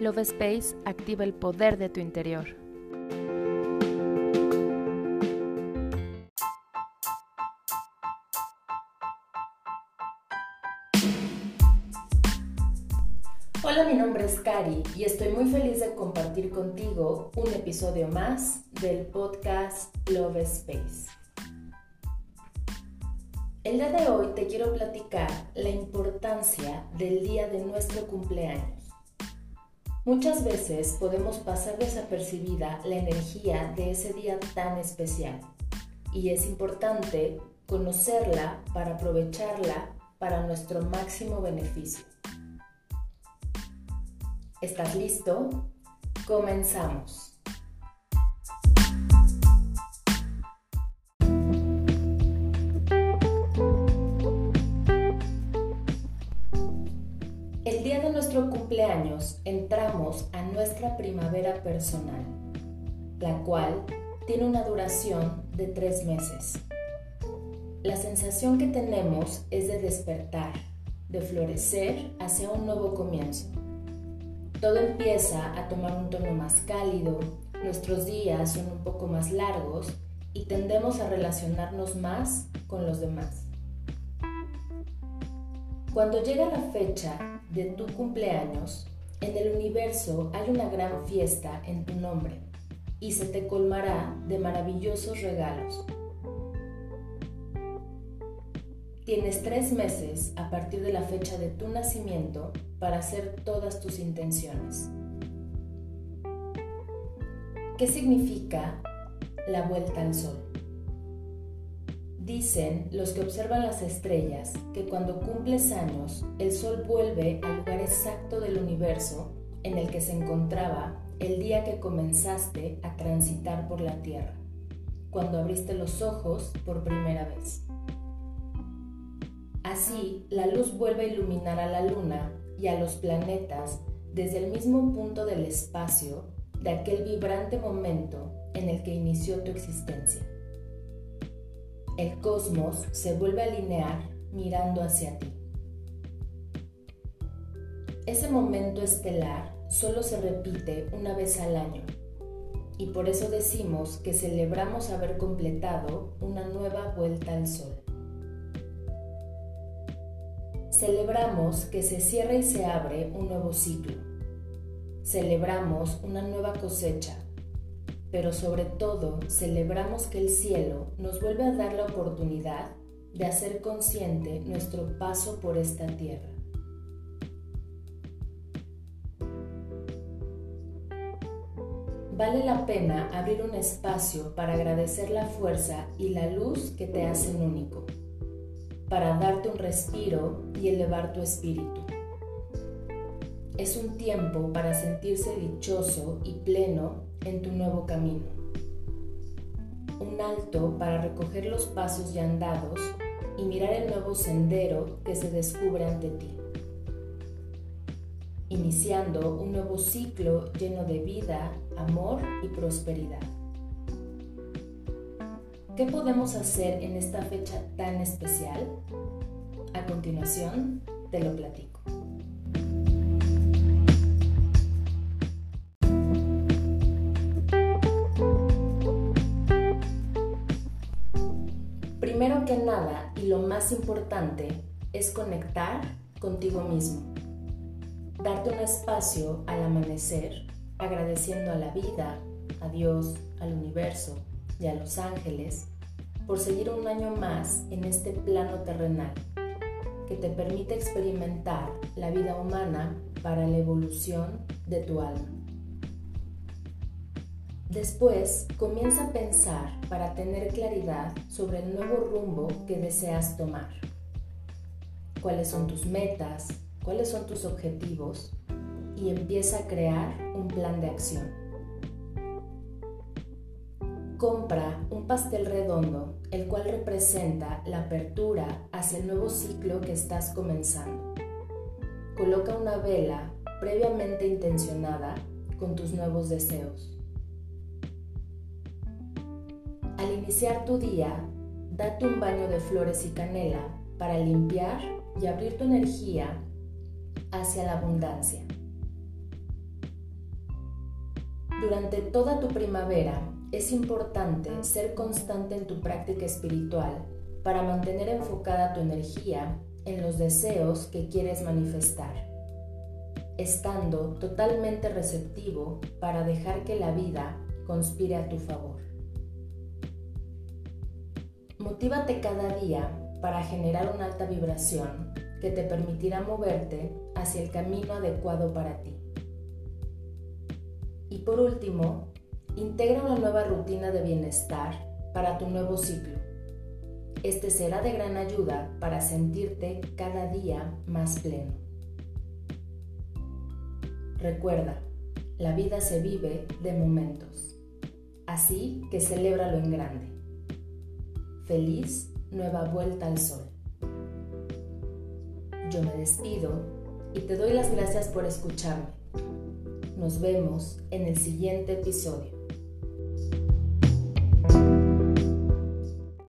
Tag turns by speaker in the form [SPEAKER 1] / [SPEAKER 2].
[SPEAKER 1] Love Space activa el poder de tu interior.
[SPEAKER 2] Hola, mi nombre es Cari y estoy muy feliz de compartir contigo un episodio más del podcast Love Space. El día de hoy te quiero platicar la importancia del día de nuestro cumpleaños. Muchas veces podemos pasar desapercibida la energía de ese día tan especial y es importante conocerla para aprovecharla para nuestro máximo beneficio. ¿Estás listo? Comenzamos. Cumpleaños entramos a nuestra primavera personal, la cual tiene una duración de tres meses. La sensación que tenemos es de despertar, de florecer hacia un nuevo comienzo. Todo empieza a tomar un tono más cálido, nuestros días son un poco más largos y tendemos a relacionarnos más con los demás. Cuando llega la fecha de tu cumpleaños, en el universo hay una gran fiesta en tu nombre y se te colmará de maravillosos regalos. Tienes tres meses a partir de la fecha de tu nacimiento para hacer todas tus intenciones. ¿Qué significa la vuelta al sol? Dicen los que observan las estrellas que cuando cumples años, el Sol vuelve al lugar exacto del universo en el que se encontraba el día que comenzaste a transitar por la Tierra, cuando abriste los ojos por primera vez. Así, la luz vuelve a iluminar a la Luna y a los planetas desde el mismo punto del espacio de aquel vibrante momento en el que inició tu existencia el cosmos se vuelve a alinear mirando hacia ti. Ese momento estelar solo se repite una vez al año y por eso decimos que celebramos haber completado una nueva vuelta al sol. Celebramos que se cierra y se abre un nuevo ciclo. Celebramos una nueva cosecha pero sobre todo celebramos que el cielo nos vuelve a dar la oportunidad de hacer consciente nuestro paso por esta tierra. Vale la pena abrir un espacio para agradecer la fuerza y la luz que te hacen único, para darte un respiro y elevar tu espíritu. Es un tiempo para sentirse dichoso y pleno en tu nuevo camino. Un alto para recoger los pasos ya andados y mirar el nuevo sendero que se descubre ante ti. Iniciando un nuevo ciclo lleno de vida, amor y prosperidad. ¿Qué podemos hacer en esta fecha tan especial? A continuación, te lo platico. Nada y lo más importante es conectar contigo mismo. Darte un espacio al amanecer agradeciendo a la vida, a Dios, al universo y a los ángeles por seguir un año más en este plano terrenal que te permite experimentar la vida humana para la evolución de tu alma. Después, comienza a pensar para tener claridad sobre el nuevo rumbo que deseas tomar. ¿Cuáles son tus metas? ¿Cuáles son tus objetivos? Y empieza a crear un plan de acción. Compra un pastel redondo, el cual representa la apertura hacia el nuevo ciclo que estás comenzando. Coloca una vela previamente intencionada con tus nuevos deseos. Iniciar tu día, date un baño de flores y canela para limpiar y abrir tu energía hacia la abundancia. Durante toda tu primavera es importante ser constante en tu práctica espiritual para mantener enfocada tu energía en los deseos que quieres manifestar, estando totalmente receptivo para dejar que la vida conspire a tu favor. Motívate cada día para generar una alta vibración que te permitirá moverte hacia el camino adecuado para ti. Y por último, integra una nueva rutina de bienestar para tu nuevo ciclo. Este será de gran ayuda para sentirte cada día más pleno. Recuerda, la vida se vive de momentos, así que celébralo en grande. Feliz nueva vuelta al sol. Yo me despido y te doy las gracias por escucharme. Nos vemos en el siguiente episodio.